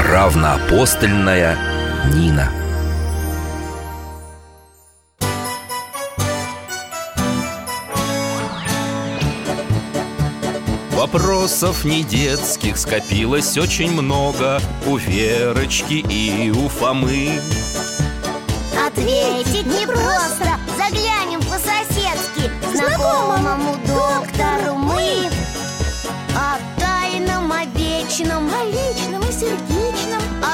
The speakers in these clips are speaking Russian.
Равноапостольная Нина. Вопросов не детских скопилось очень много. У Верочки и у Фомы. Ответить непросто Заглянем по-соседски Знакомому доктору мы О тайном, о вечном. О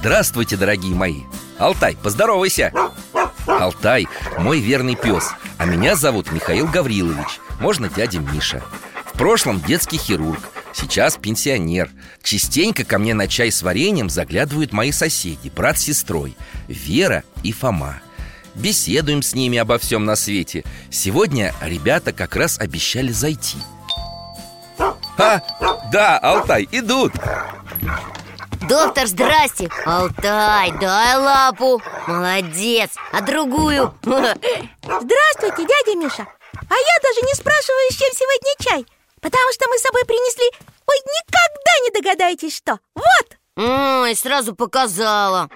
Здравствуйте, дорогие мои. Алтай, поздоровайся. Алтай – мой верный пес. А меня зовут Михаил Гаврилович. Можно дядя Миша. В прошлом детский хирург Сейчас пенсионер. Частенько ко мне на чай с вареньем заглядывают мои соседи Брат с сестрой Вера и Фома. Беседуем с ними обо всем на свете. Сегодня ребята как раз обещали зайти. А, да, Алтай, идут Доктор, здрасте. Алтай, дай лапу. Молодец. А другую? Здравствуйте, дядя Миша. А я даже не спрашиваю, с чем сегодня чай Потому что мы с собой принесли Ой, никогда не догадаетесь, что. Вот. Ой, сразу показала.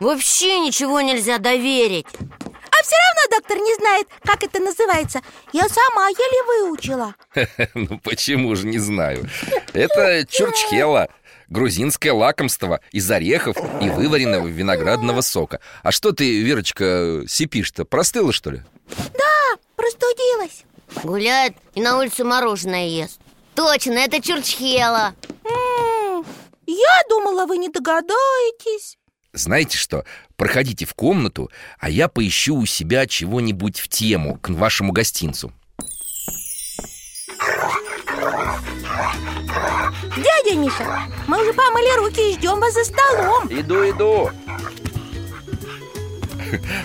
Вообще ничего нельзя доверить. А все равно доктор не знает, как это называется. Я сама еле выучила. Ну почему же не знаю? Это чурчхела Грузинское лакомство из орехов и вываренного виноградного сока А что ты, Верочка, сипишь-то? Простыла, что ли? Да, простудилась Гуляет и на улице мороженое ест Точно, это чурчхела Я думала, вы не догадаетесь Знаете что? Проходите в комнату, а я поищу у себя чего-нибудь в тему к вашему гостинцу Дядя Миша, мы уже помыли руки и ждем вас за столом Иду, иду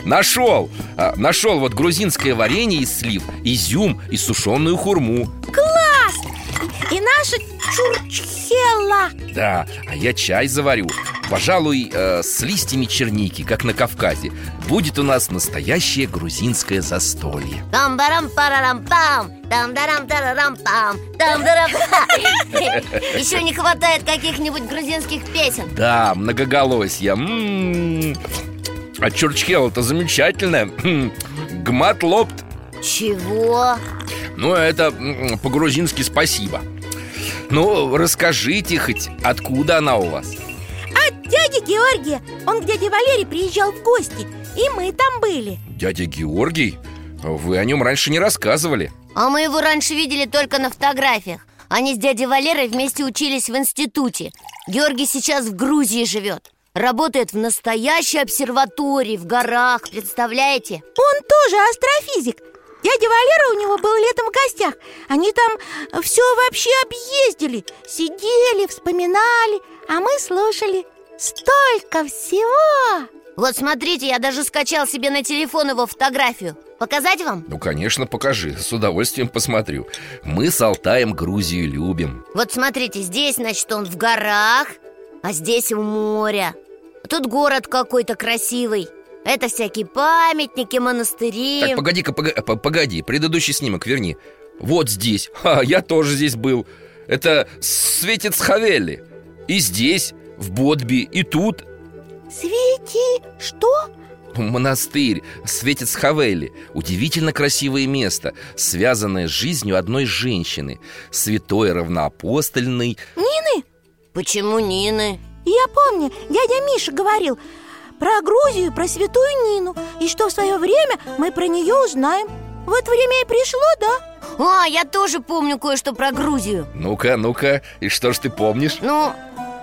Нашел! А, Нашел вот грузинское варенье из слив, изюм и сушеную хурму! И наша чурчхела Да, а я чай заварю. Пожалуй, э, с листьями черники, как на Кавказе. Будет у нас настоящее грузинское застолье. Там барам парарам пам. Там дарам тарарам пам. Там дарам Еще не хватает каких-нибудь грузинских песен. Да, многоголосье М-м-м. А чурчхела-то замечательная. М, Гмат лопт Чего? Ну, это по-грузински спасибо Ну, расскажите хоть, откуда она у вас? От дяди Георгия. Он к дяде Валере приезжал в гости И мы там были. Дядя Георгий? Вы о нем раньше не рассказывали. А мы его раньше видели только на фотографиях. Они с дядей Валерой вместе учились в институте. Георгий сейчас в Грузии живет. Работает в настоящей обсерватории в горах, представляете? Он тоже астрофизик Дядя Валера у него был летом в гостях. Они там все вообще объездили Сидели, вспоминали А мы слушали Столько всего. Вот смотрите, я даже скачал себе на телефон его фотографию. Показать вам? Ну, конечно, покажи, с удовольствием посмотрю. Мы с Алтаем Грузию любим. Вот смотрите, здесь, значит, он в горах А здесь у моря Тут город какой-то красивый Это всякие памятники, монастыри. Так, погоди-ка, пога- п- погоди, предыдущий снимок верни. Вот здесь, Ха, я тоже здесь был. Это Светец Хавели И здесь, в Бодби, и тут. Свети, что? Монастырь, Светец Хавели Удивительно красивое место Связанное с жизнью одной женщины Святой равноапостольной. Нины? Почему Нины? Я помню, дядя Миша говорил Про Грузию, про святую Нину. И что в свое время мы про нее узнаем. Вот время и пришло, да? А, я тоже помню кое-что про Грузию. Ну-ка, ну-ка, и что ж ты помнишь? Ну,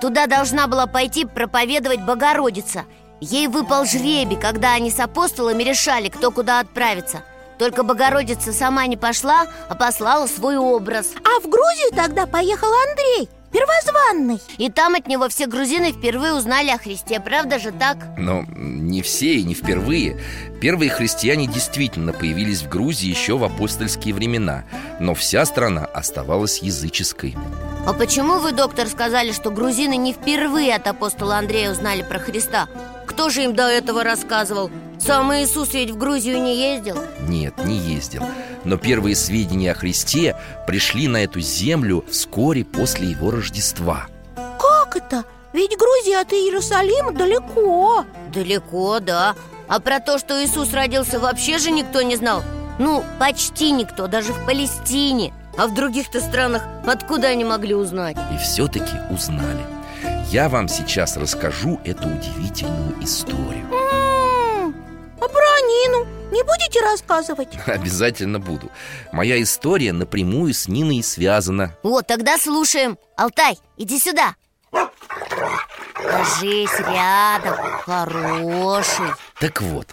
туда должна была пойти проповедовать Богородица. Ей выпал жребий, когда они с апостолами решали, кто куда отправиться Только Богородица сама не пошла, а послала свой образ. А в Грузию тогда поехал Андрей первозванный. И там от него все грузины впервые узнали о Христе, правда же так? Но не все и не впервые. Первые христиане действительно появились в Грузии еще в апостольские времена. Но вся страна оставалась языческой. А почему вы, доктор, сказали, что грузины не впервые от апостола Андрея узнали про Христа? Кто же им до этого рассказывал? Сам Иисус ведь в Грузию не ездил. Нет, не ездил. Но первые сведения о Христе пришли на эту землю вскоре после его Рождества. Как это? Ведь Грузия от Иерусалима далеко. Далеко, да. А про то, что Иисус родился, вообще же никто не знал? Ну, почти никто, даже в Палестине. А в других-то странах откуда они могли узнать? И все-таки узнали Я вам сейчас расскажу эту удивительную историю. М-м, А про Нину не будете рассказывать? Обязательно буду. Моя история напрямую с Ниной связана. Вот, тогда слушаем. Алтай, иди сюда. Ложись рядом, хороший. Так вот.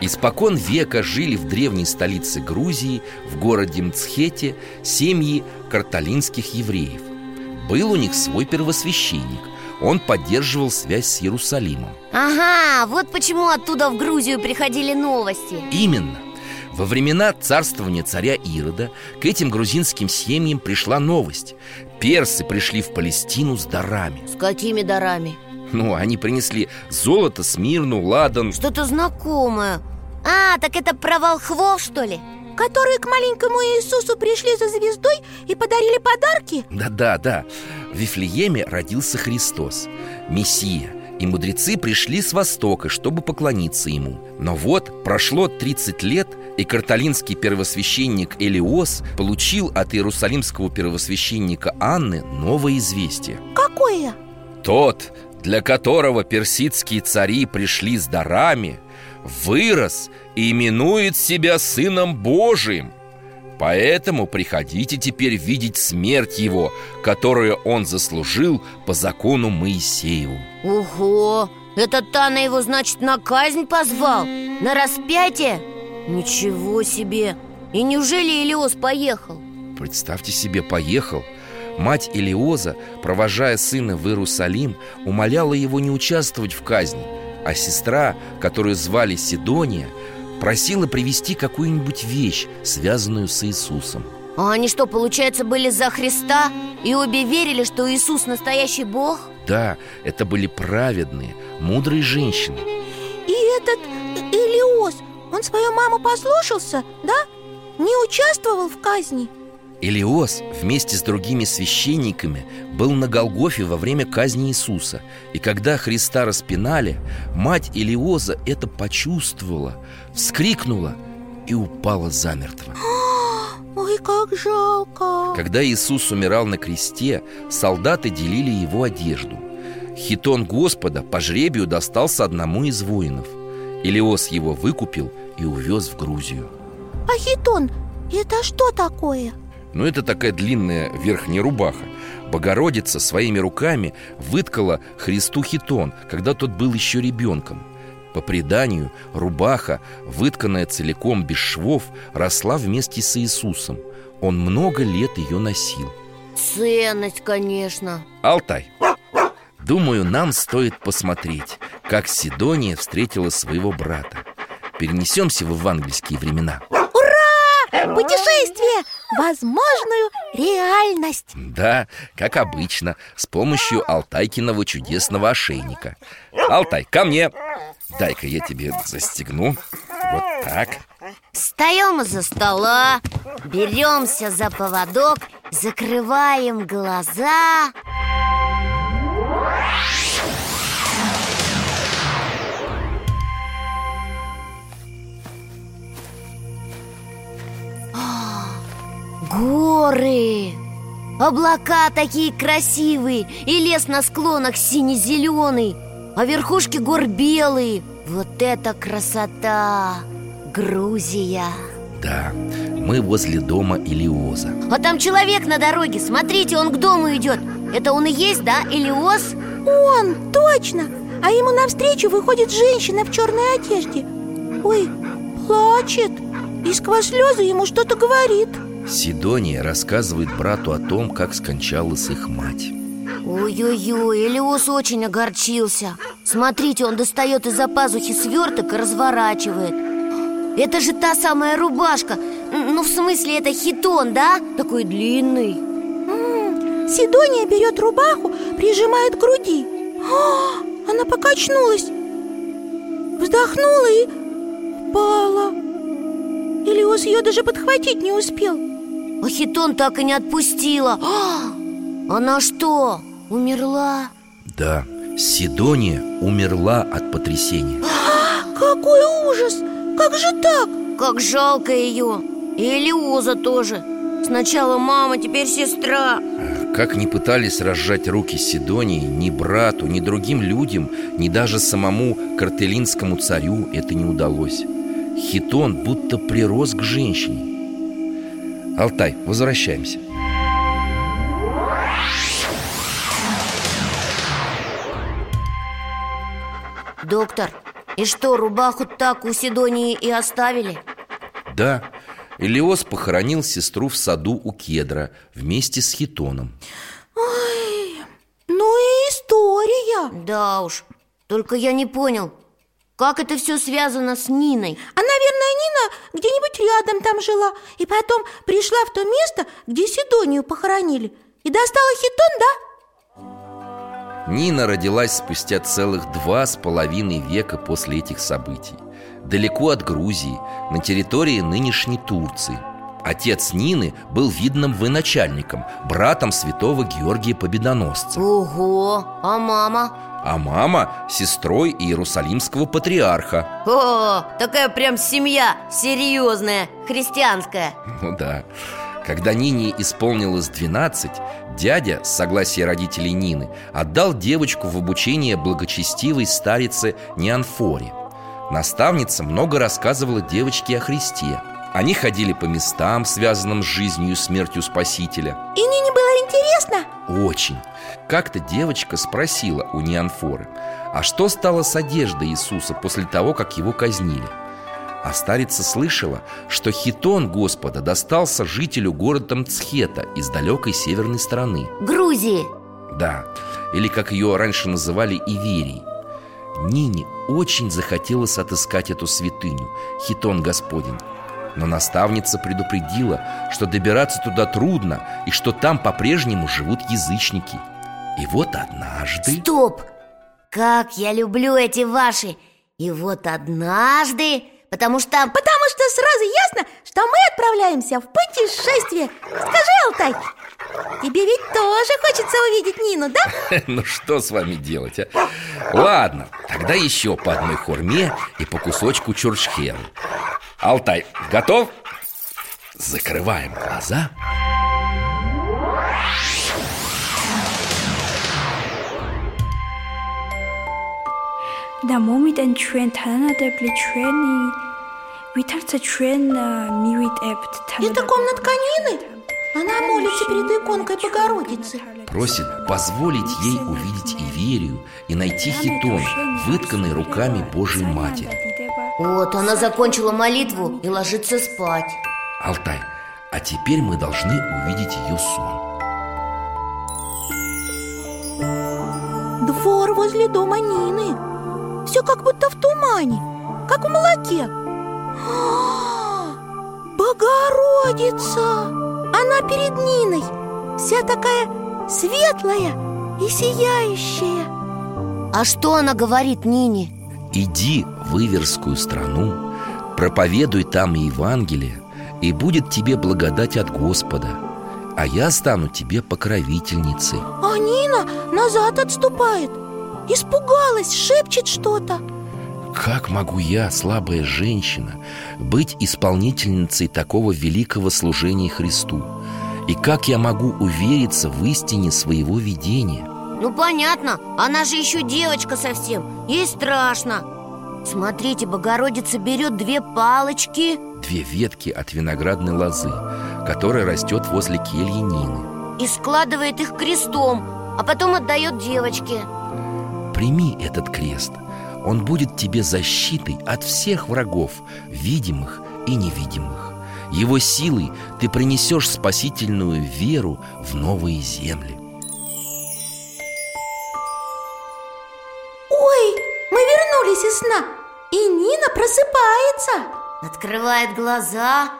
Испокон века жили в древней столице Грузии, в городе Мцхете, семьи карталинских евреев. Был у них свой первосвященник. Он поддерживал связь с Иерусалимом. Ага, вот почему оттуда в Грузию приходили новости Именно. Во времена царствования царя Ирода к этим грузинским семьям пришла новость. Персы пришли в Палестину с дарами. С какими дарами? Ну, они принесли золото, смирну, ладан. Что-то знакомое А, так это про волхвов, что ли? Которые к маленькому Иисусу пришли за звездой и подарили подарки? Да-да, да. В Вифлееме родился Христос, Мессия. И мудрецы пришли с востока, чтобы поклониться ему. Но вот прошло 30 лет, и карталинский первосвященник Элиос получил от иерусалимского первосвященника Анны новое известие. Какое? Тот, для которого персидские цари пришли с дарами, вырос и именует себя Сыном Божиим. Поэтому приходите теперь видеть смерть его, которую он заслужил по закону Моисееву. Ого, этот Тана его, значит, на казнь позвал? На распятие? Ничего себе! И неужели Илиос поехал? Представьте себе, поехал Мать Илиоза, провожая сына в Иерусалим, умоляла его не участвовать в казни А сестра, которую звали Сидония, просила привезти какую-нибудь вещь, связанную с Иисусом А они что, получается, были за Христа? И обе верили, что Иисус настоящий Бог? Да, это были праведные, мудрые женщины И этот Илиос, он свою маму послушался, да? Не участвовал в казни? Илиос вместе с другими священниками был на Голгофе во время казни Иисуса. И когда Христа распинали, мать Илиоза это почувствовала, вскрикнула и упала замертво. Ой, как жалко! Когда Иисус умирал на кресте, солдаты делили его одежду. Хитон Господа по жребию достался одному из воинов. Илиос его выкупил и увез в Грузию. А хитон, это что такое? Ну, это такая длинная верхняя рубаха. Богородица своими руками выткала Христу хитон, когда тот был еще ребенком. По преданию, рубаха, вытканная целиком без швов, росла вместе с Иисусом. Он много лет ее носил. Ценность, конечно. Алтай. Думаю, нам стоит посмотреть, как Сидония встретила своего брата. Перенесемся в евангельские времена Путешествие! Возможную реальность Да, как обычно, с помощью Алтайкиного чудесного ошейника Алтай, ко мне! Дай-ка я тебе застегну Вот так Встаем из-за стола, беремся за поводок, закрываем глаза Горы! Облака такие красивые И лес на склонах сине-зеленый А верхушки гор белые Вот это красота! Грузия! Да, мы возле дома Илиоза А там человек на дороге, смотрите, он к дому идет Это он и есть, да, Илиос? Он, точно А ему навстречу выходит женщина в черной одежде Ой, плачет И сквозь слезы ему что-то говорит Сидония рассказывает брату о том, как скончалась их мать. Ой-ой-ой, Элиос очень огорчился. Смотрите, он достает из-за пазухи сверток и разворачивает. Это же та самая рубашка. Ну, в смысле, это хитон, да? Такой длинный. М, Сидония берет рубаху, прижимает к груди. А, Она покачнулась. Вздохнула и упала. Илиос ее даже подхватить не успел А хитон так и не отпустила. А, Она что, умерла? Да, Сидония умерла от потрясения. Какой ужас! Как же так? Как жалко ее И Элиоза тоже. Сначала мама, теперь сестра. Как ни пытались разжать руки Сидонии Ни брату, ни другим людям Ни даже самому картелинскому царю это не удалось. Хитон будто прирос к женщине Алтай, возвращаемся. Доктор, и что, рубаху так у Сидонии и оставили? Да, Элиос похоронил сестру в саду у кедра Вместе с Хитоном. Ну и история. Да уж, только я не понял Как это все связано с Ниной? А, наверное, Нина где-нибудь рядом там жила И потом пришла в то место, где Сидонию похоронили И достала хитон, да? Нина родилась спустя целых два с половиной века после этих событий Далеко от Грузии, на территории нынешней Турции Отец Нины был видным военачальником, братом святого Георгия Победоносца Ого, а мама? А мама – сестрой Иерусалимского патриарха. О, такая прям семья, серьезная, христианская. Ну да. Когда Нине исполнилось 12 Дядя, с согласия родителей Нины Отдал девочку в обучение благочестивой старице Неанфоре. Наставница много рассказывала девочке о Христе. Они ходили по местам, связанным с жизнью и смертью Спасителя. И Интересно? Очень. Как-то девочка спросила у Неанфоры А что стало с одеждой Иисуса после того, как его казнили? А старица слышала, что хитон Господа достался жителю города Мцхета из далекой северной страны. Грузии. Да, или как ее раньше называли Иверий Нине очень захотелось отыскать эту святыню, хитон Господень Но наставница предупредила, что добираться туда трудно И что там по-прежнему живут язычники. И вот однажды... Стоп! Как я люблю эти ваши! И вот однажды Потому что... Потому что сразу ясно, что мы отправляемся в путешествие. Скажи, Алтай, тебе ведь тоже хочется увидеть Нину, да? Ну что с вами делать, а? Ладно, тогда еще по одной хурме и по кусочку чурчхелы Алтай, готов? Закрываем глаза Der moment en trend танада плечweni Витарца трен мирит эпт Это комнатка Нины? Она молится перед иконкой Богородицы. Просит позволить ей увидеть Иверию и найти хитон, вытканный руками Божьей Матери. Вот, она закончила молитву и ложится спать. Алтай, а теперь мы должны увидеть ее сон. Двор возле дома Нины. Все как будто в тумане Как в молоке А, Богородица! Она перед Ниной Вся такая светлая и сияющая А что она говорит Нине? Иди в Иверскую страну, проповедуй там Евангелие, и будет тебе благодать от Господа, а я стану тебе покровительницей. А Нина назад отступает Испугалась, шепчет что-то Как могу я, слабая женщина, быть исполнительницей такого великого служения Христу? И как я могу увериться в истине своего видения? Ну понятно, она же еще девочка совсем Ей страшно Смотрите, Богородица берет две палочки Две ветки от виноградной лозы, которая растет возле кельи Нины. И складывает их крестом А потом отдает девочке Прими этот крест. Он будет тебе защитой от всех врагов, видимых и невидимых. Его силой ты принесешь спасительную веру в новые земли. Ой, мы вернулись из сна И Нина просыпается. Открывает глаза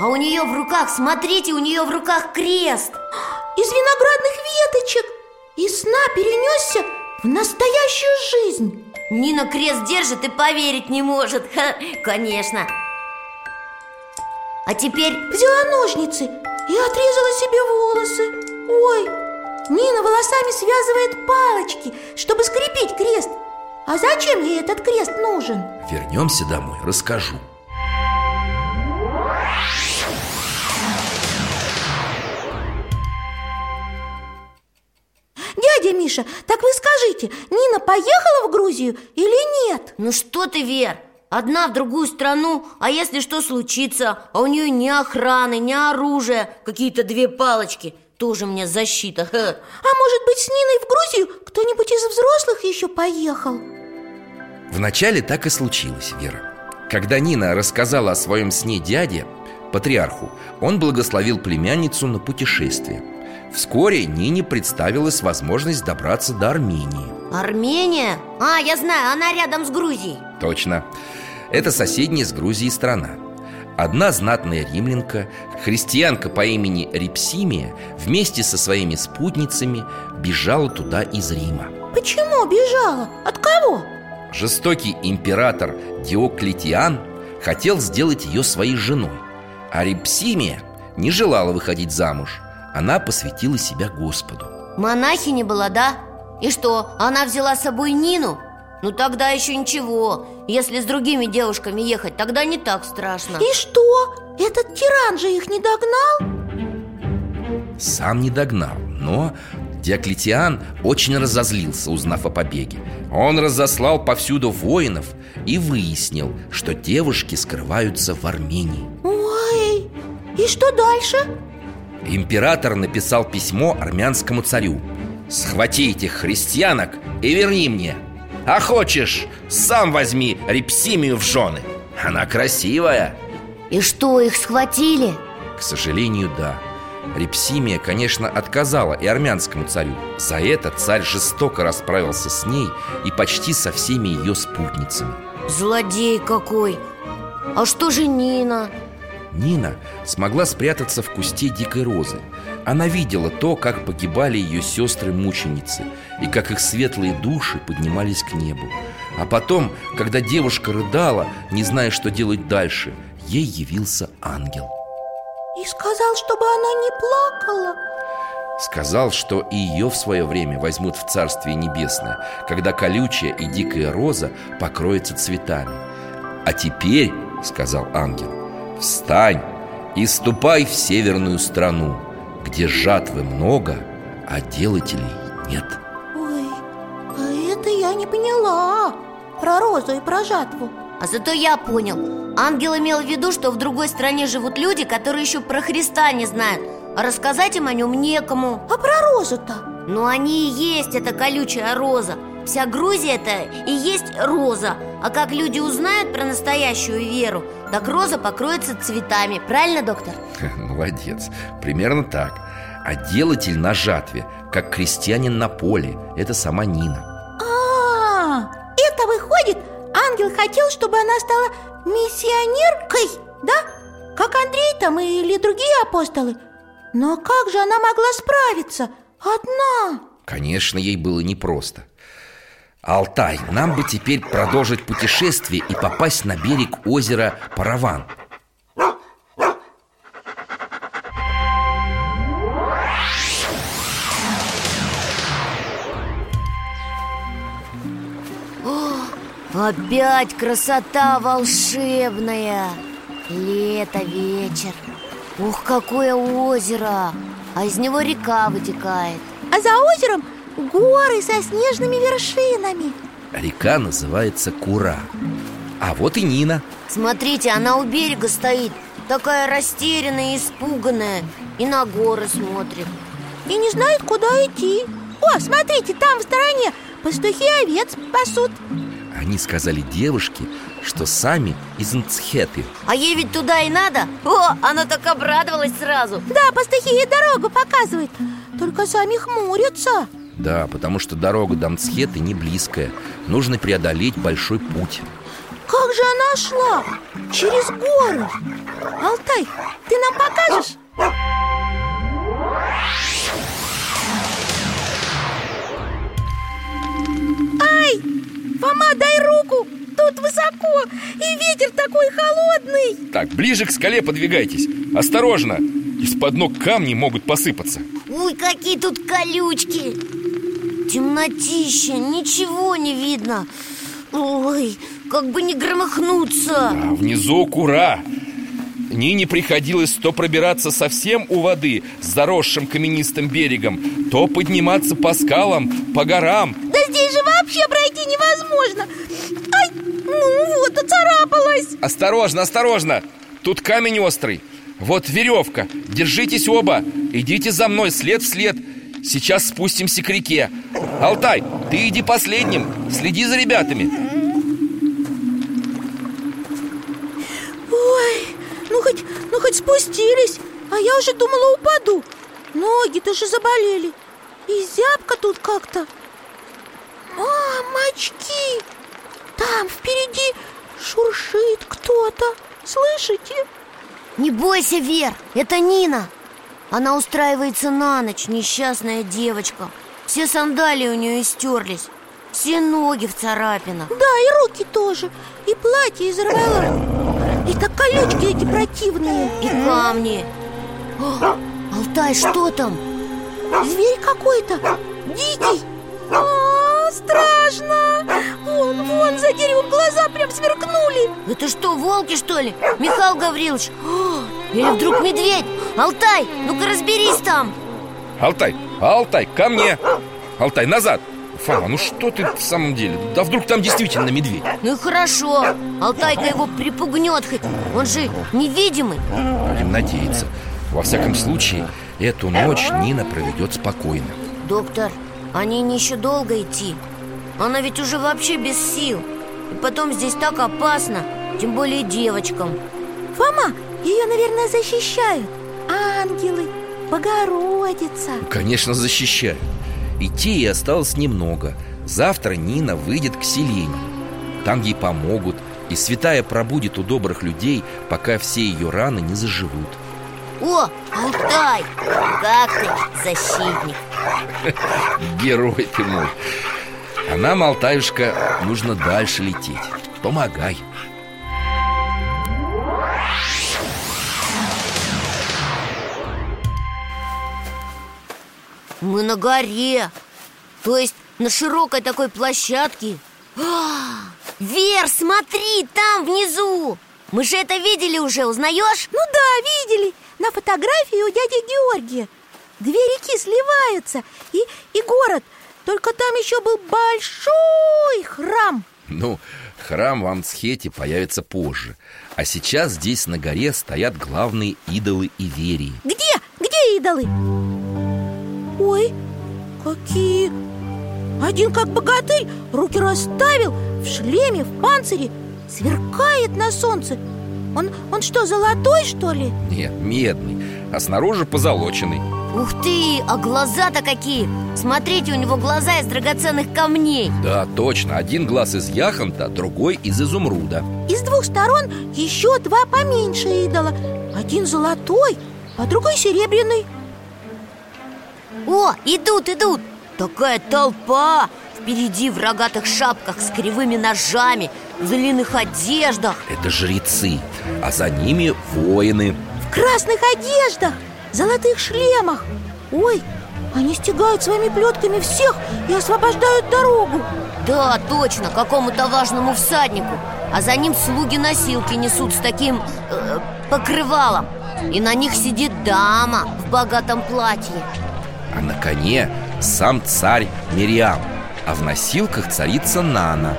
А у нее в руках, смотрите, у нее в руках крест. Из виноградных веточек Из сна перенесся в настоящую жизнь Нина крест держит и поверить не может. Ха, Конечно. А теперь Взяла ножницы и отрезала себе волосы. Ой, Нина волосами связывает палочки, чтобы скрепить крест. А зачем ей этот крест нужен? Вернемся домой, расскажу Дядя Миша, так вы скажите, Нина поехала в Грузию или нет? Ну что ты, Вер, одна в другую страну А если что случится, а у нее ни охраны, ни оружия Какие-то две палочки Тоже мне защита Ха. А может быть, с Ниной в Грузию кто-нибудь из взрослых еще поехал? Вначале так и случилось, Вера Когда Нина рассказала о своем сне дяде, патриарху Он благословил племянницу на путешествие Вскоре Нине представилась возможность добраться до Армении Армения? А, я знаю, она рядом с Грузией Точно Это соседняя с Грузией страна Одна знатная римлянка, христианка по имени Репсимия Вместе со своими спутницами бежала туда из Рима Почему бежала? От кого? Жестокий император Диоклетиан хотел сделать ее своей женой А Репсимия не желала выходить замуж Она посвятила себя Господу Монахиня была, да? И что, она взяла с собой Нину? Ну тогда еще ничего Если с другими девушками ехать, тогда не так страшно И что? Этот тиран же их не догнал? Сам не догнал, но Диоклетиан очень разозлился, узнав о побеге Он разослал повсюду воинов и выяснил, что девушки скрываются в Армении Ой, и что дальше? Император написал письмо армянскому царю. Схвати этих христианок и верни мне. А хочешь, сам возьми Репсимию в жены. Она красивая И что, их схватили? К сожалению, да. Репсимия, конечно, отказала и армянскому царю. За это царь жестоко расправился с ней и почти со всеми ее спутницами. Злодей какой! А что же Нина? Нина смогла спрятаться в кусте дикой розы. Она видела то, как погибали ее сестры-мученицы И как их светлые души поднимались к небу. А потом, когда девушка рыдала, не зная, что делать дальше Ей явился ангел. И сказал, чтобы она не плакала. Сказал, что и ее в свое время возьмут в Царствие Небесное Когда колючая и дикая роза покроются цветами. А теперь, сказал ангел, встань и ступай в северную страну Где жатвы много, а делателей нет. Ой, а это я не поняла. Про розу и про жатву. А зато я понял. Ангел имел в виду, что в другой стране живут люди, которые еще про Христа не знают. А рассказать им о нем некому. А про розу-то? Но они и есть эта колючая роза Вся Грузия это и есть роза. А как люди узнают про настоящую веру Так роза покроется цветами. Правильно, доктор? Молодец, примерно так. А делатель на жатве, как крестьянин на поле Это сама Нина. А, это выходит, ангел хотел, чтобы она стала миссионеркой, да? Как Андрей там или другие апостолы. Но как же она могла справиться? Одна. Конечно, ей было непросто Алтай, нам бы теперь продолжить путешествие и попасть на берег озера Параван. Опять красота волшебная! Лето, вечер. Ух, какое озеро! А из него река вытекает. А за озером горы со снежными вершинами. Река называется Кура. А вот и Нина. Смотрите, она у берега стоит Такая растерянная и испуганная И на горы смотрит. И не знает, куда идти. О, смотрите, там в стороне пастухи овец пасут. Они сказали девушке, что сами из Нцхеты А ей ведь туда и надо? О, она так обрадовалась сразу. Да, пастухи ей дорогу показывают. Только сами хмурятся Да, потому что дорога до Мцхеты не близкая Нужно преодолеть большой путь Как же она шла? Через горы Алтай, ты нам покажешь? Ай! Фома, дай руку! Тут высоко И ветер такой холодный Так, ближе к скале подвигайтесь Осторожно! Из-под ног камни могут посыпаться Ой, какие тут колючки Темнотища, ничего не видно. Ой, как бы не громыхнуться. А внизу кура. Нине приходилось то пробираться совсем у воды С заросшим каменистым берегом То подниматься по скалам, по горам. Да здесь же вообще пройти невозможно. Ай, ну вот, оцарапалась. Осторожно, осторожно! Тут камень острый. Вот веревка, держитесь оба. Идите за мной след в след Сейчас спустимся к реке. Алтай, ты иди последним. Следи за ребятами. Ой, ну хоть, ну хоть спустились А я уже думала упаду. Ноги даже заболели. И зябко тут как-то. А, мочки! Там впереди шуршит кто-то. Слышите? Не бойся, Вер, это Нина Она устраивается на ночь, несчастная девочка. Все сандалии у нее истерлись. Все ноги в царапинах. Да, и руки тоже. И платье изорвало И так колючки эти противные. И камни. О, Алтай, что там? Зверь какой-то. Дикий. А, страшно. Вон, вон, за деревом глаза прям сверкнули. Это что, волки, что ли? Михаил Гаврилович. О, Или вдруг медведь? Алтай, ну-ка разберись там. Алтай, Алтай, ко мне. Алтай, назад. Фома, ну что ты в самом деле? Да вдруг там действительно медведь? Ну и хорошо. Алтайка его припугнет хоть. Он же невидимый. Будем надеяться. Во всяком случае, эту ночь Нина проведет спокойно. Доктор, они не еще долго идти? Она ведь уже вообще без сил. И потом здесь так опасно Тем более девочкам. Фома, ее, наверное, защищают Ангелы, Богородица. Конечно, защищают Идти ей осталось немного. Завтра Нина выйдет к селению. Там ей помогут И святая пробудет у добрых людей Пока все ее раны не заживут. О, Алтай, как ты, защитник. Герой ты мой. А нам, Алтаюшка, нужно дальше лететь. Помогай Мы на горе. То есть на широкой такой площадке. А, Вер, смотри, там внизу. Мы же это видели уже, узнаешь? Ну да, видели. На фотографии у дяди Георгия. Две реки сливаются и, и город. Только там еще был большой храм. Ну, храм в Амцхете появится позже. А сейчас здесь на горе стоят главные идолы Иверии. Где? Где идолы? Ой, какие. Один как богатырь Руки расставил В шлеме, в панцире Сверкает на солнце. Он, он что, золотой, что ли? Нет, медный, а снаружи позолоченный. Ух ты, а глаза-то какие! Смотрите, у него глаза из драгоценных камней. Да, точно, один глаз из яхонта, другой из изумруда. И с двух сторон еще два поменьше идола. Один золотой, а другой серебряный О, идут, идут. Такая толпа. Впереди в рогатых шапках с кривыми ножами В длинных одеждах. Это жрецы, а за ними воины. В красных одеждах, золотых шлемах. Ой, они стягают своими плетками всех и освобождают дорогу. Да, точно, какому-то важному всаднику. А за ним слуги носилки несут с таким э, покрывалом. И на них сидит дама в богатом платье А на коне сам царь Мириам А в носилках царица Нана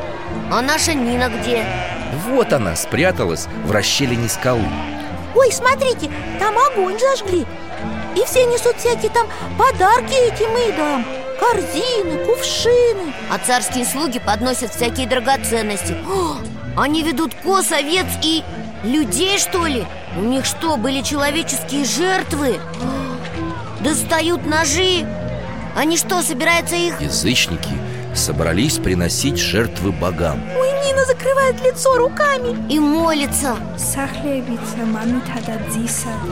А наша Нина где? Вот она спряталась в расщелине скалы Ой, смотрите, там огонь зажгли И все несут всякие там подарки этим идолам корзины, кувшины А царские слуги подносят всякие драгоценности О, Они ведут коз, овец и людей, что ли? У них что, были человеческие жертвы? достают ножи. Они что, собираются их... Язычники собрались приносить жертвы богам. Ой, Нина закрывает лицо руками. И молится.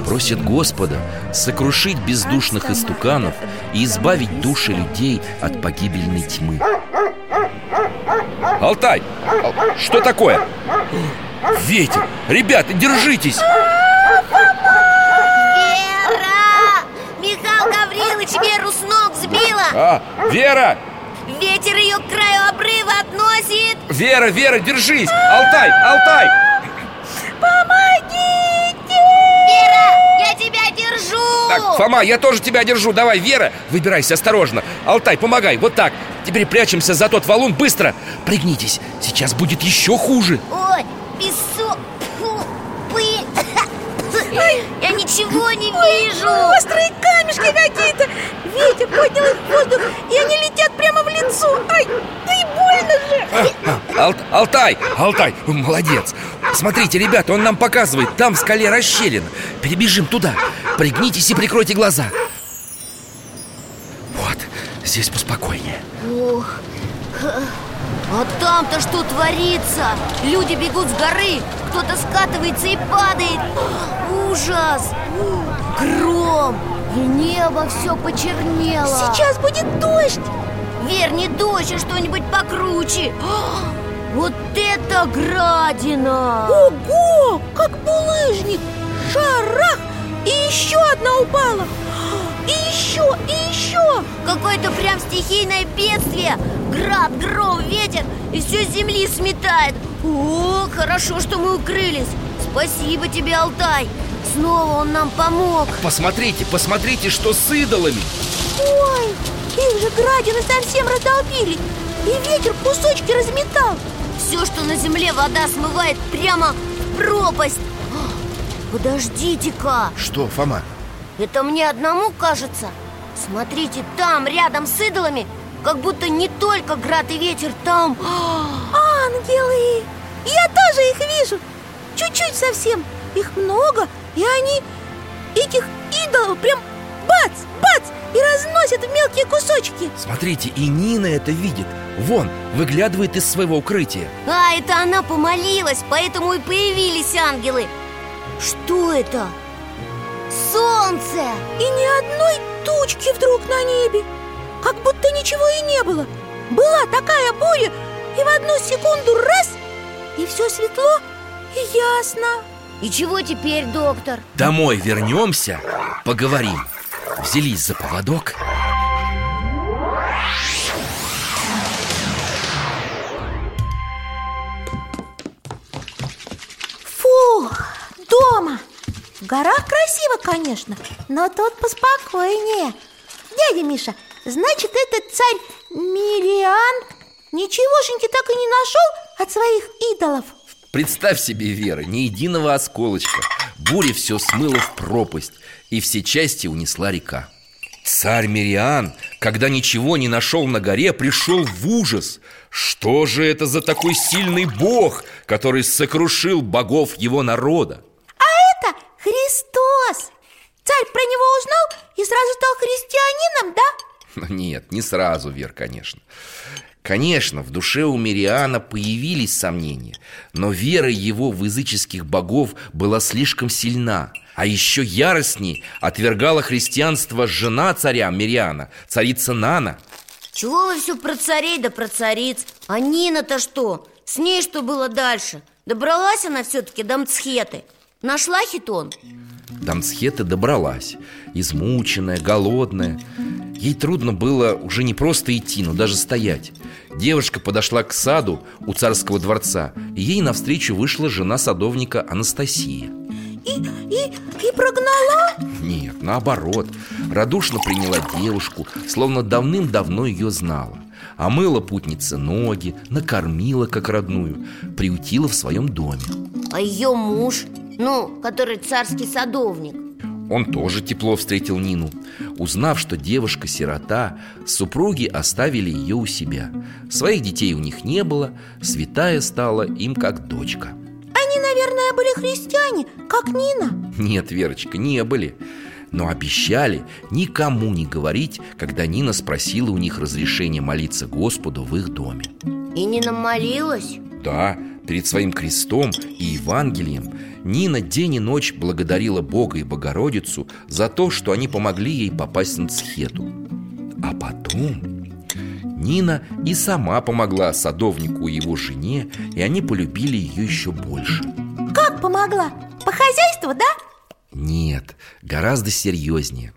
Просит Господа сокрушить бездушных истуканов И избавить души людей от погибельной тьмы. Алтай, что такое? Ветер, ребята, держитесь! Гаврилович Веру с ног сбила. А, Вера, Ветер ее к краю обрыва относит. Вера, Вера, держись! Алтай, Алтай! Вера, я тебя держу! Так, Фома, я тоже тебя держу. Давай, Вера, выбирайся осторожно. Алтай, помогай, вот так. Теперь прячемся за тот валун быстро. Пригнитесь, сейчас будет еще хуже. Ой, песок Фу, пыль Я ничего не вижу. Острые камешки какие-то. Ветер поднял их в воздух И они летят прямо в лицо. Ай, да и больно же. Ал- Алтай, Алтай, молодец. Смотрите, ребята, он нам показывает Там в скале расщелина. Перебежим туда. Пригнитесь и прикройте глаза. Вот, здесь поспокойнее. Ох, а там-то что творится? Люди бегут с горы, кто-то скатывается и падает. Ужас! Гром! И небо все почернело. Сейчас будет дождь. Вер, не дождь, а что-нибудь покруче. Вот это градина! Ого, как булыжник! Шарах! И еще одна упала! И еще, и еще Какое-то прям стихийное бедствие. Град, гром, ветер. И все с земли сметает. О, хорошо, что мы укрылись. Спасибо тебе, Алтай Снова он нам помог. Посмотрите, посмотрите, что с идолами. Ой, их же градины совсем раздолбили. И ветер кусочки разметал. Все, что на земле вода смывает прямо в пропасть. Подождите-ка. Что, Фома? Это мне одному кажется. Смотрите, там, рядом с идолами Как будто не только град и ветер Там. Ангелы! Я тоже их вижу. Чуть-чуть совсем Их много И они этих идолов прям бац, бац И разносят в мелкие кусочки. Смотрите, и Нина это видит. Вон, выглядывает из своего укрытия. А, это она помолилась, поэтому и появились ангелы. Что это? Солнце! И ни одной тучки вдруг на небе. Как будто ничего и не было. Была такая буря И в одну секунду раз И все светло и ясно И чего теперь, доктор? Домой вернемся, поговорим. Взялись за поводок. Фух, дома. В горах красиво, конечно Но тут поспокойнее. Дядя Миша, значит, этот царь Мириан Ничегошеньки так и не нашел от своих идолов Представь себе, Вера, ни единого осколочка. Буря все смыла в пропасть И все части унесла река. Царь Мириан, когда ничего не нашел на горе, пришел в ужас. Что же это за такой сильный бог, который сокрушил богов его народа? А это Христос! Царь про него узнал и сразу стал христианином, да? Ну, Нет, не сразу, Вер, конечно Конечно, в душе у Мириана появились сомнения Но вера его в языческих богов была слишком сильна А еще яростней отвергала христианство жена царя Мириана, царица Нана Чего вы все про царей да про цариц? А Нина-то что? С ней что было дальше? Добралась она все-таки до Мцхеты Нашла хитон? Дамсхета добралась Измученная, голодная. Ей трудно было уже не просто идти, но даже стоять. Девушка подошла к саду у царского дворца И ей навстречу вышла жена садовника Анастасия И, и, и прогнала? Нет, наоборот. Радушно приняла девушку, словно давным-давно ее знала. Омыла путнице ноги, накормила как родную Приутила в своем доме. А ее муж? Ну, который царский садовник Он тоже тепло встретил Нину. Узнав, что девушка-сирота Супруги оставили ее у себя. Своих детей у них не было Святая стала им как дочка. Они, наверное, были христиане, как Нина. Нет, Верочка, не были. Но обещали никому не говорить, когда Нина спросила у них разрешения молиться Господу в их доме. И Нина молилась? Да, перед своим крестом и Евангелием Нина день и ночь благодарила Бога и Богородицу за то, что они помогли ей попасть на Цхету А потом Нина и сама помогла садовнику и его жене, и они полюбили ее еще больше. Как помогла? По хозяйству, да? Нет, гораздо серьезнее.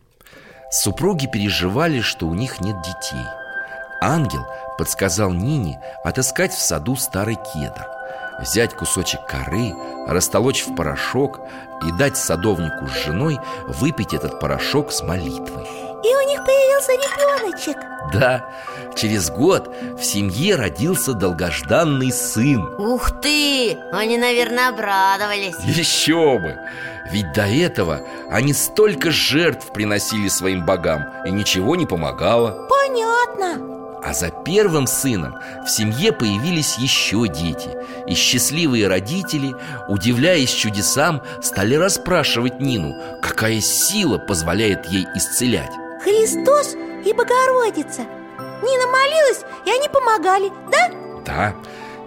Супруги переживали, что у них нет детей. Ангел подсказал Нине отыскать в саду старый кедр Взять кусочек коры, растолочь в порошок И дать садовнику с женой выпить этот порошок с молитвой. И у них появился ребеночек. Да, через год в семье родился долгожданный сын. Ух ты! Они, наверное, обрадовались. Еще бы! Ведь до этого они столько жертв приносили своим богам И ничего не помогало. Понятно А за первым сыном в семье появились еще дети. И счастливые родители, удивляясь чудесам, стали расспрашивать Нину Какая сила позволяет ей исцелять. Христос и Богородица. Нина молилась, и они помогали, да? Да,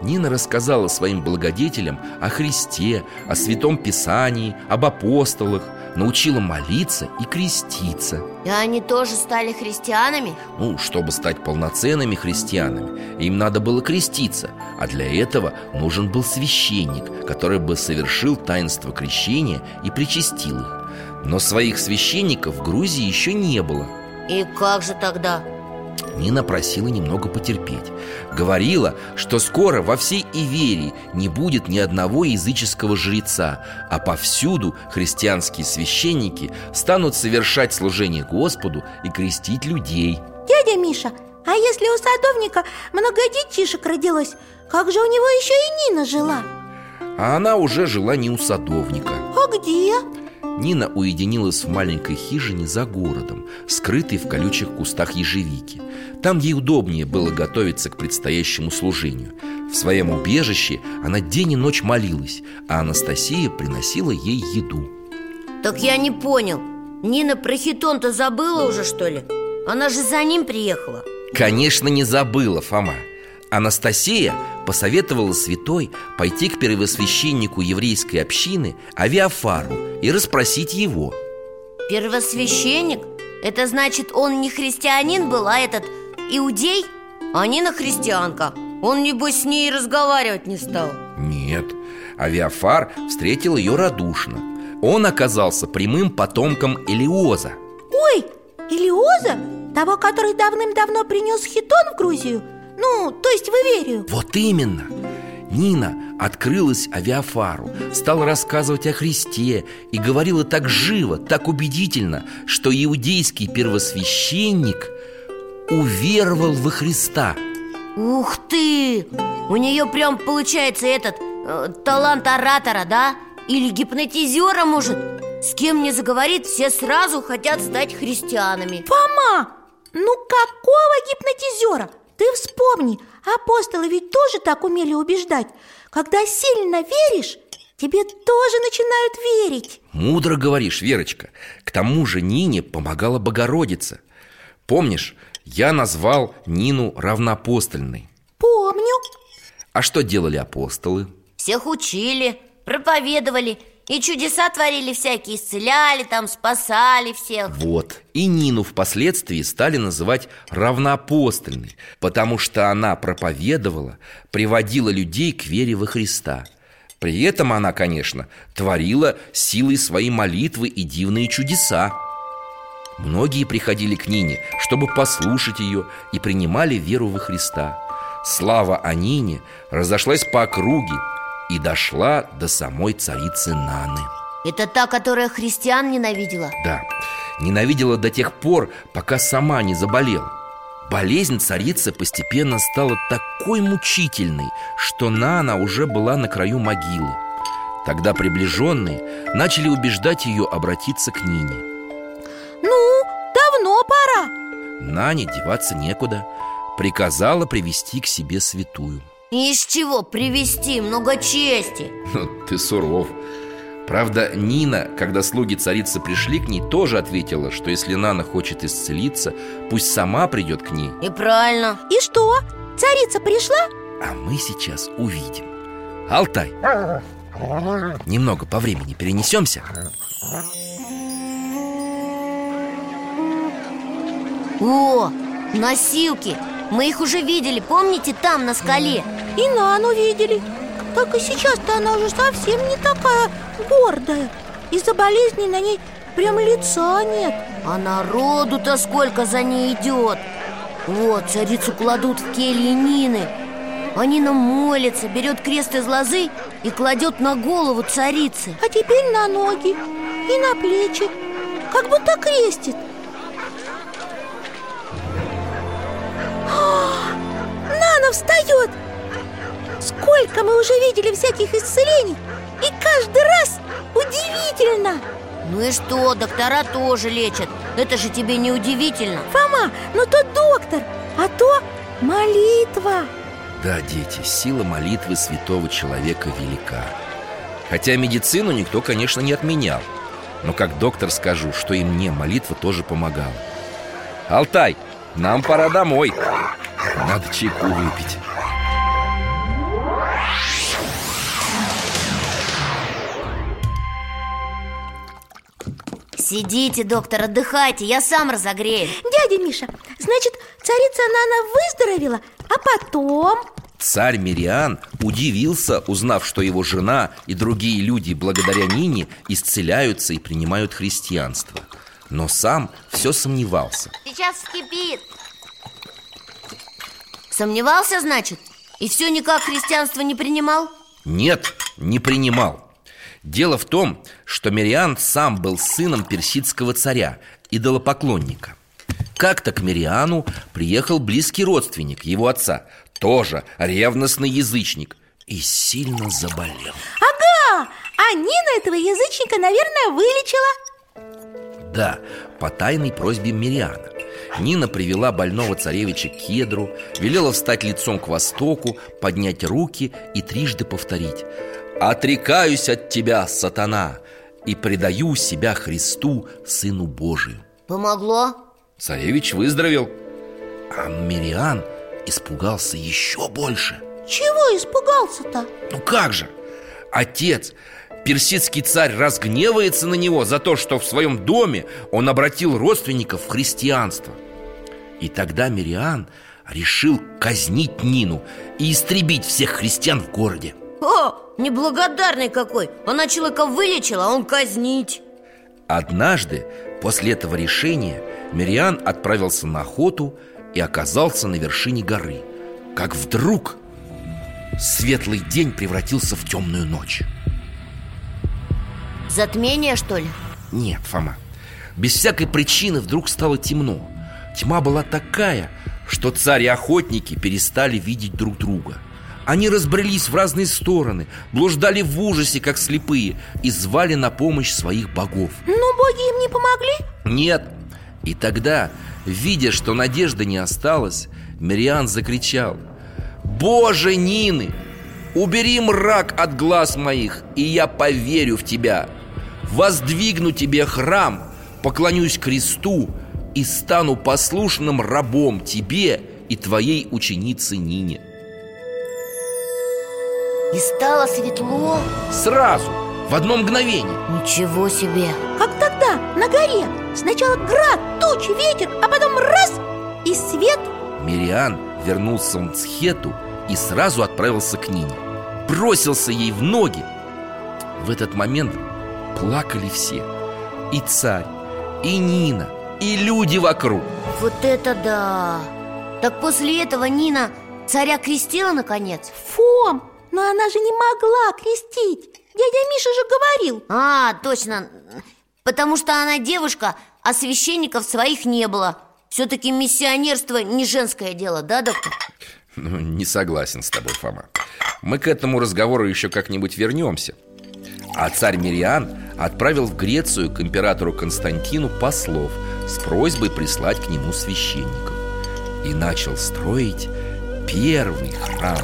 Нина рассказала своим благодетелям о Христе, о Святом Писании, об апостолах Научила молиться и креститься И они тоже стали христианами? Ну, чтобы стать полноценными христианами Им надо было креститься А для этого нужен был священник Который бы совершил таинство крещения и причастил их Но своих священников в Грузии еще не было И как же тогда? Нина просила немного потерпеть Говорила, что скоро во всей Иверии не будет ни одного языческого жреца А повсюду христианские священники станут совершать служение Господу и крестить людей Дядя Миша, а если у садовника много детишек родилось Как же у него еще и Нина жила? А она уже жила не у садовника А где? Нина уединилась в маленькой хижине за городом, скрытой в колючих кустах ежевики. Там ей удобнее было готовиться к предстоящему служению. В своем убежище она день и ночь молилась, а Анастасия приносила ей еду. Так я не понял Нина про хитон-то забыла уже, что ли? Она же за ним приехала Конечно, не забыла Фома. Анастасия посоветовала святой пойти к первосвященнику еврейской общины Авиафару и расспросить его. Первосвященник? Это значит, он не христианин был, а этот иудей? А Нина христианка Он, небось, с ней разговаривать не стал Нет, Авиафар встретил ее радушно. Он оказался прямым потомком Элиоза. Ой, Илиоза? Того, который давным-давно принес хитон в Грузию? Ну, то есть в Иверию Вот именно Нина открылась Авиафару Стала рассказывать о Христе И говорила так живо, так убедительно Что иудейский первосвященник уверовал во Христа Ух ты! У нее прям получается этот э, талант оратора, да? Или гипнотизера, может? С кем не заговорит, все сразу хотят стать христианами Фома, ну какого гипнотизера? Ты вспомни, апостолы ведь тоже так умели убеждать. Когда сильно веришь, тебе тоже начинают верить. Мудро говоришь, Верочка. К тому же Нине помогала Богородица. Помнишь, я назвал Нину равноапостольной? Помню. А что делали апостолы? Всех учили, проповедовали И чудеса творили всякие, исцеляли там, спасали всех. Вот, и Нину впоследствии стали называть равноапостольной Потому что она проповедовала, приводила людей к вере во Христа. При этом она, конечно, творила силой своей молитвы и дивные чудеса. Многие приходили к Нине, чтобы послушать ее и принимали веру во Христа. Слава о Нине разошлась по округе и дошла до самой царицы Наны. Это та, которая христиан ненавидела? Да, ненавидела до тех пор, пока сама не заболела. Болезнь царицы постепенно стала такой мучительной, что Нана уже была на краю могилы. Тогда приближенные начали убеждать ее обратиться к Нине. Ну, давно пора. Нане деваться некуда. Приказала привести к себе святую Из чего привести много чести? Ну, ты суров. Правда, Нина, когда слуги царицы пришли к ней, тоже ответила, что если Нана хочет исцелиться, пусть сама придет к ней. И правильно. И что? Царица пришла? А мы сейчас увидим. Алтай, немного по времени перенесемся. О, носилки Мы их уже видели, помните, там, на скале? И Нану видели. Так и сейчас-то она уже совсем не такая гордая. Из-за болезни на ней прям лица нет. А народу-то сколько за ней идет? Вот, царицу кладут в келье Нины. А Нина молится, берет крест из лозы и кладет на голову царицы. А теперь на ноги и на плечи. Как будто крестит Нана встает! Сколько мы уже видели всяких исцелений И каждый раз удивительно! Ну и что, доктора тоже лечат. Это же тебе не удивительно. Фома, ну то доктор, а то молитва. Да, дети, сила молитвы святого человека велика. Хотя медицину никто, конечно, не отменял. Но как доктор скажу, что и мне молитва тоже помогала. Алтай, нам пора домой. Надо чайку выпить. Сидите, доктор, отдыхайте, я сам разогрею. Дядя Миша, значит, царица Нана выздоровела, а потом... Царь Мириан удивился, узнав, что его жена и другие люди благодаря Нине исцеляются и принимают христианство Но сам все сомневался. Сейчас вскипит Сомневался, значит? И все никак христианство не принимал? Нет, не принимал. Дело в том, что Мириан сам был сыном персидского царя, идолопоклонника. Как-то к Мириану приехал близкий родственник его отца Тоже ревностный язычник И сильно заболел. Ага, а Нина этого язычника, наверное, вылечила Да, по тайной просьбе Мириана Нина привела больного царевича к кедру Велела встать лицом к востоку Поднять руки и трижды повторить «Отрекаюсь от тебя, сатана, и предаю себя Христу, Сыну Божию». Помогло? Царевич выздоровел, а Мириан испугался еще больше. Чего испугался-то? Ну как же? Отец, персидский царь разгневается на него за то, что в своем доме он обратил родственников в христианство. И тогда Мириан решил казнить Нину и истребить всех христиан в городе. О, неблагодарный какой Она человека вылечила, а он казнить Однажды, после этого решения, Мириан отправился на охоту и оказался на вершине горы Как вдруг светлый день превратился в темную ночь Затмение, что ли? Нет, Фома, без всякой причины вдруг стало темно Тьма была такая, что царь и охотники перестали видеть друг друга Они разбрелись в разные стороны, блуждали в ужасе, как слепые И звали на помощь своих богов Ну, боги им не помогли? Нет. И тогда, видя, что надежды не осталось, Мириан закричал Боже Нины, убери мрак от глаз моих, и я поверю в тебя Воздвигну тебе храм, поклонюсь кресту И стану послушным рабом тебе и твоей ученице Нине. И стало светло. Сразу, в одно мгновение. Ничего себе. Как тогда, на горе? Сначала град, тучи, ветер, а потом раз И свет. Мириан вернулся в Мцхету и сразу отправился к Нине. Бросился ей в ноги. В этот момент плакали все. И царь, и Нина, и люди вокруг. Вот это да! Так после этого Нина царя крестила наконец? Фом, но она же не могла крестить! Дядя Миша же говорил! А, точно! Потому что она девушка, а священников своих не было. Все-таки миссионерство не женское дело, да, доктор? Ну, не согласен с тобой, Фома. Мы к этому разговору еще как-нибудь вернемся А царь Мириан отправил в Грецию к императору Константину послов с просьбой прислать к нему священников и начал строить первый храм,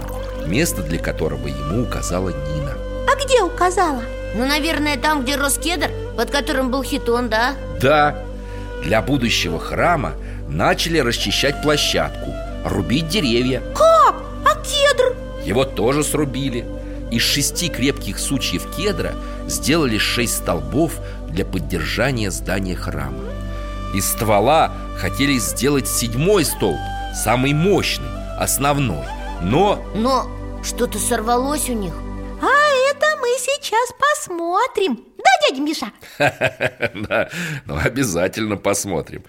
место для которого ему указала Нина. А где указала? Ну, наверное, там, где рос кедр, под которым был хитон, да? Да, для будущего храма начали расчищать площадку, рубить деревья. Как? А кедр? Его тоже срубили. Из шести крепких сучьев кедра сделали шесть столбов для поддержания здания храма. Из ствола хотели сделать седьмой столб, самый мощный, основной. Но Но что-то сорвалось у них А это мы сейчас посмотрим Да, дядя Миша? Да, ну обязательно посмотрим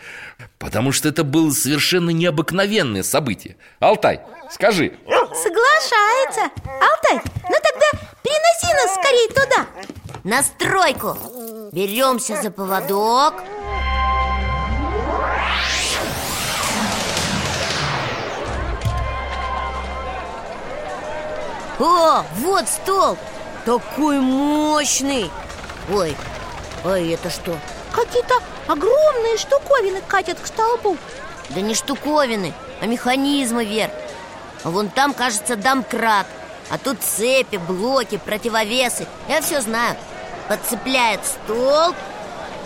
Потому что это было совершенно необыкновенное событие Алтай, скажи Соглашается. Алтай, ну тогда переноси нас скорее туда. На стройку. Беремся за поводок. О, вот столб Такой мощный. Ой, а это что? Какие-то огромные штуковины катят к столбу. Да не штуковины, а механизмы, Вер вон там, кажется, домкрат. А тут цепи, блоки, противовесы. Я все знаю. Подцепляет столб.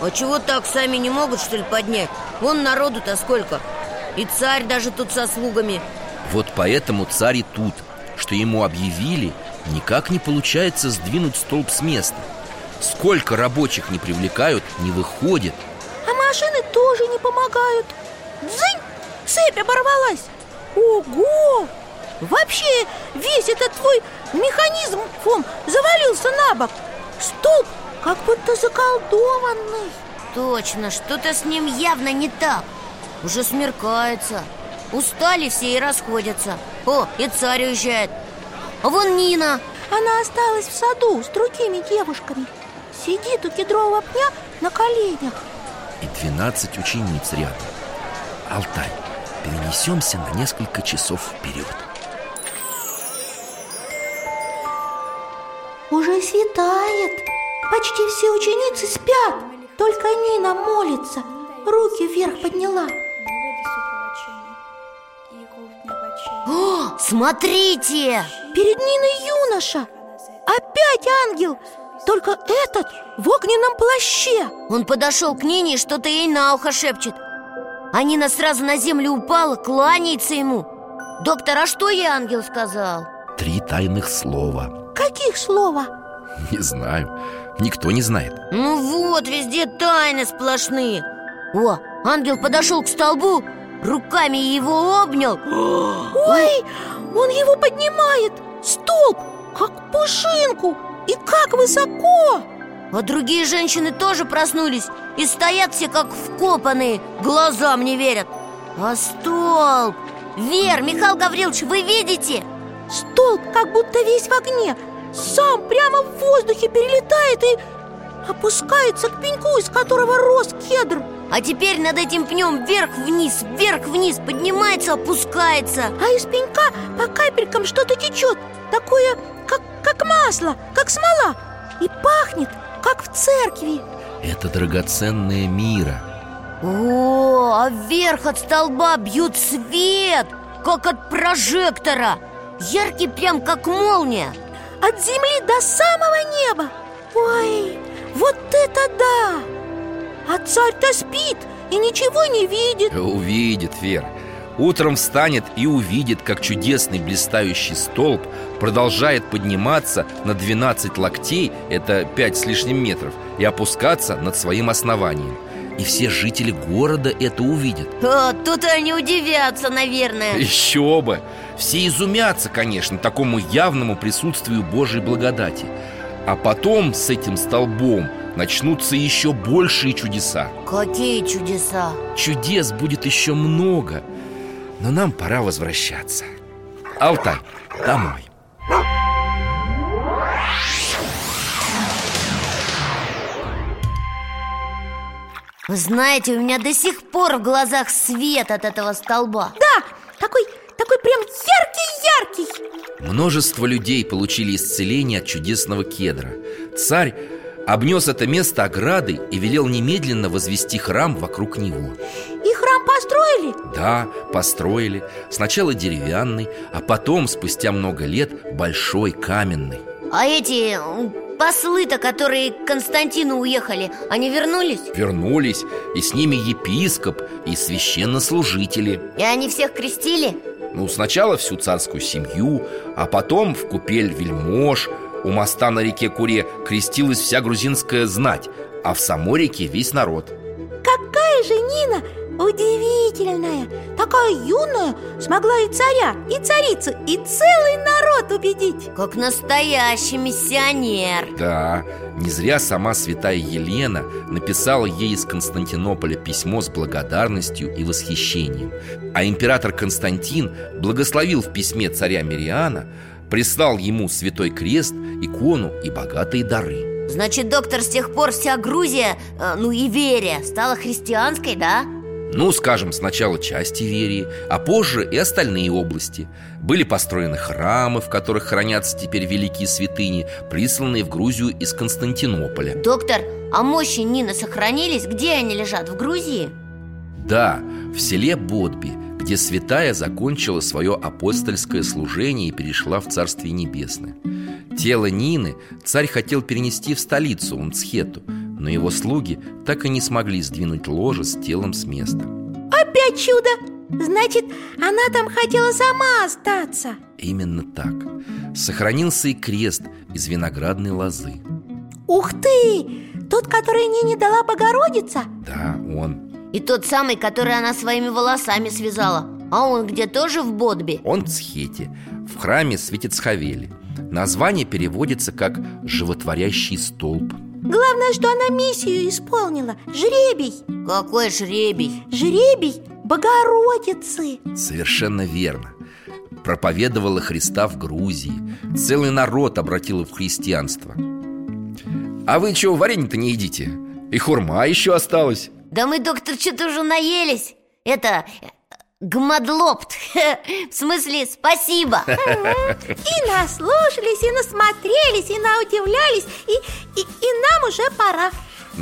А чего так сами не могут, что ли, поднять? Вон народу-то сколько. И царь даже тут со слугами. Вот поэтому царь и тут Что ему объявили, никак не получается сдвинуть столб с места. Сколько рабочих не привлекают, не выходит. А машины тоже не помогают. Дзынь! Цепь оборвалась. Ого! Вообще весь этот твой механизм, Фом, завалился на бок. Столб как будто заколдованный. Точно, что-то с ним явно не так. Уже смеркается. Устали все и расходятся. О, и царь уезжает. А вон Нина. Она осталась в саду с другими девушками. Сидит у кедрового пня на коленях. И 12 учениц рядом. Алтай, перенесемся на несколько часов вперед Уже светает. Почти все ученицы спят Только Нина молится. Руки вверх подняла. О, смотрите! Перед Ниной юноша. Опять ангел. Только этот в огненном плаще. Он подошел к Нине и что-то ей на ухо шепчет. А Нина сразу на землю упала, кланяется ему. Доктор, а что ей ангел сказал? Три тайных слова. Каких слова? Не знаю, никто не знает. Ну вот, везде тайны сплошные. О, ангел подошел к столбу Руками его обнял. Ой, он его поднимает. Столб, как пушинку. И как высоко. А другие женщины тоже проснулись И стоят все как вкопанные Глазам не верят. А столб? Вер, Михаил Гаврилович, вы видите? Столб как будто весь в огне. Сам прямо в воздухе перелетает и опускается к пеньку, из которого рос кедр. А теперь над этим пнем вверх-вниз, вверх-вниз Поднимается, опускается. А из пенька по капелькам что-то течет Такое, как, как масло, как смола И пахнет, как в церкви. Это драгоценная мира. О, а вверх от столба бьют свет Как от прожектора Яркий прям как молния От земли до самого неба Ой, вот это да! А царь-то спит и ничего не видит Увидит, Вера Утром встанет и увидит, как чудесный блистающий столб продолжает подниматься на 12 локтей, это 5 с лишним метров, и опускаться над своим основанием. И все жители города это увидят. О, тут они удивятся, наверное Еще бы! Все изумятся, конечно, такому явному присутствию Божьей благодати. А потом с этим столбом начнутся еще большие чудеса. Какие чудеса Чудес будет еще много, но нам пора возвращаться. Алтай, домой. Вы знаете, у меня до сих пор в глазах свет от этого столба Да, такой прям яркий-яркий Множество людей получили исцеление от чудесного кедра Царь обнес это место оградой и велел немедленно возвести храм вокруг него И храм построили? Да, построили Сначала деревянный, а потом, спустя много лет, большой каменный А эти послы-то, которые к Константину уехали, они вернулись? Вернулись, и с ними епископ и священнослужители И они всех крестили? Ну, сначала всю царскую семью, а потом в купель вельмож. У моста на реке Куре крестилась вся грузинская знать А в самой реке весь народ. Какая же Нина удивительная Такая юная Смогла и царя, и царицу, и целый народ убедить. Как настоящий миссионер. Да, не зря сама святая Елена написала ей из Константинополя письмо с благодарностью и восхищением. А император Константин благословил в письме царя Мириана Прислал ему святой крест, икону и богатые дары. Значит, доктор, с тех пор вся Грузия, э, ну и Верия, стала христианской, да? Ну, скажем, сначала часть Иверии, а позже и остальные области Были построены храмы, в которых хранятся теперь великие святыни Присланные в Грузию из Константинополя Доктор, а мощи Нины сохранились? Где они лежат? В Грузии? Да, в селе Бодби, где святая закончила свое апостольское служение и перешла в Царствие Небесное Тело Нины царь хотел перенести в столицу Унцхету Но его слуги так и не смогли сдвинуть ложе с телом с места. Опять чудо! Значит, она там хотела сама остаться. Именно так. Сохранился и крест из виноградной лозы. Ух ты! Тот, который Нине дала Богородица? Да, он. И тот самый, который она своими волосами связала. А он где, тоже в Бодби? Он в Цхете, в храме Светицхавели Название переводится как «животворящий столб» Главное, что она миссию исполнила. Жребий. Какой жребий? Жребий Богородицы. Совершенно верно. Проповедовала Христа в Грузии. Целый народ обратила в христианство. А вы чего варенье-то не едите? И хурма еще осталась Да мы, доктор, что-то уже наелись. Это... Гмадлопт В смысле, спасибо. И наслушались, и насмотрелись, и наудивлялись И, и, и нам уже пора.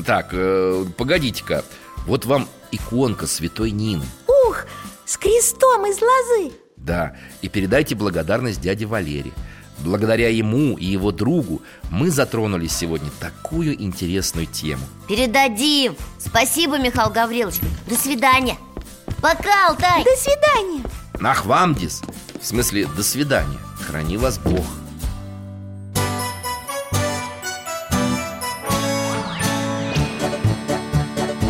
Так, э, погодите-ка. Вот вам иконка святой Нины. Ух, с крестом из лозы. Да, и передайте благодарность дяде Валере. Благодаря ему и его другу мы затронули сегодня такую интересную тему. Передадим. Спасибо, Михаил Гаврилович. До свидания Пока, Алтай До свидания. Нахвамдис В смысле, до свидания. Храни вас Бог.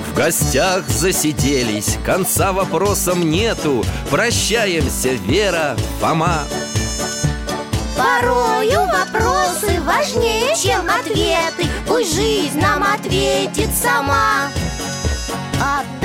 В гостях засиделись Конца вопросам нету. Прощаемся, Вера, Фома. Порою вопросы важнее, чем ответы. Пусть жизнь нам ответит сама. О дальнем, о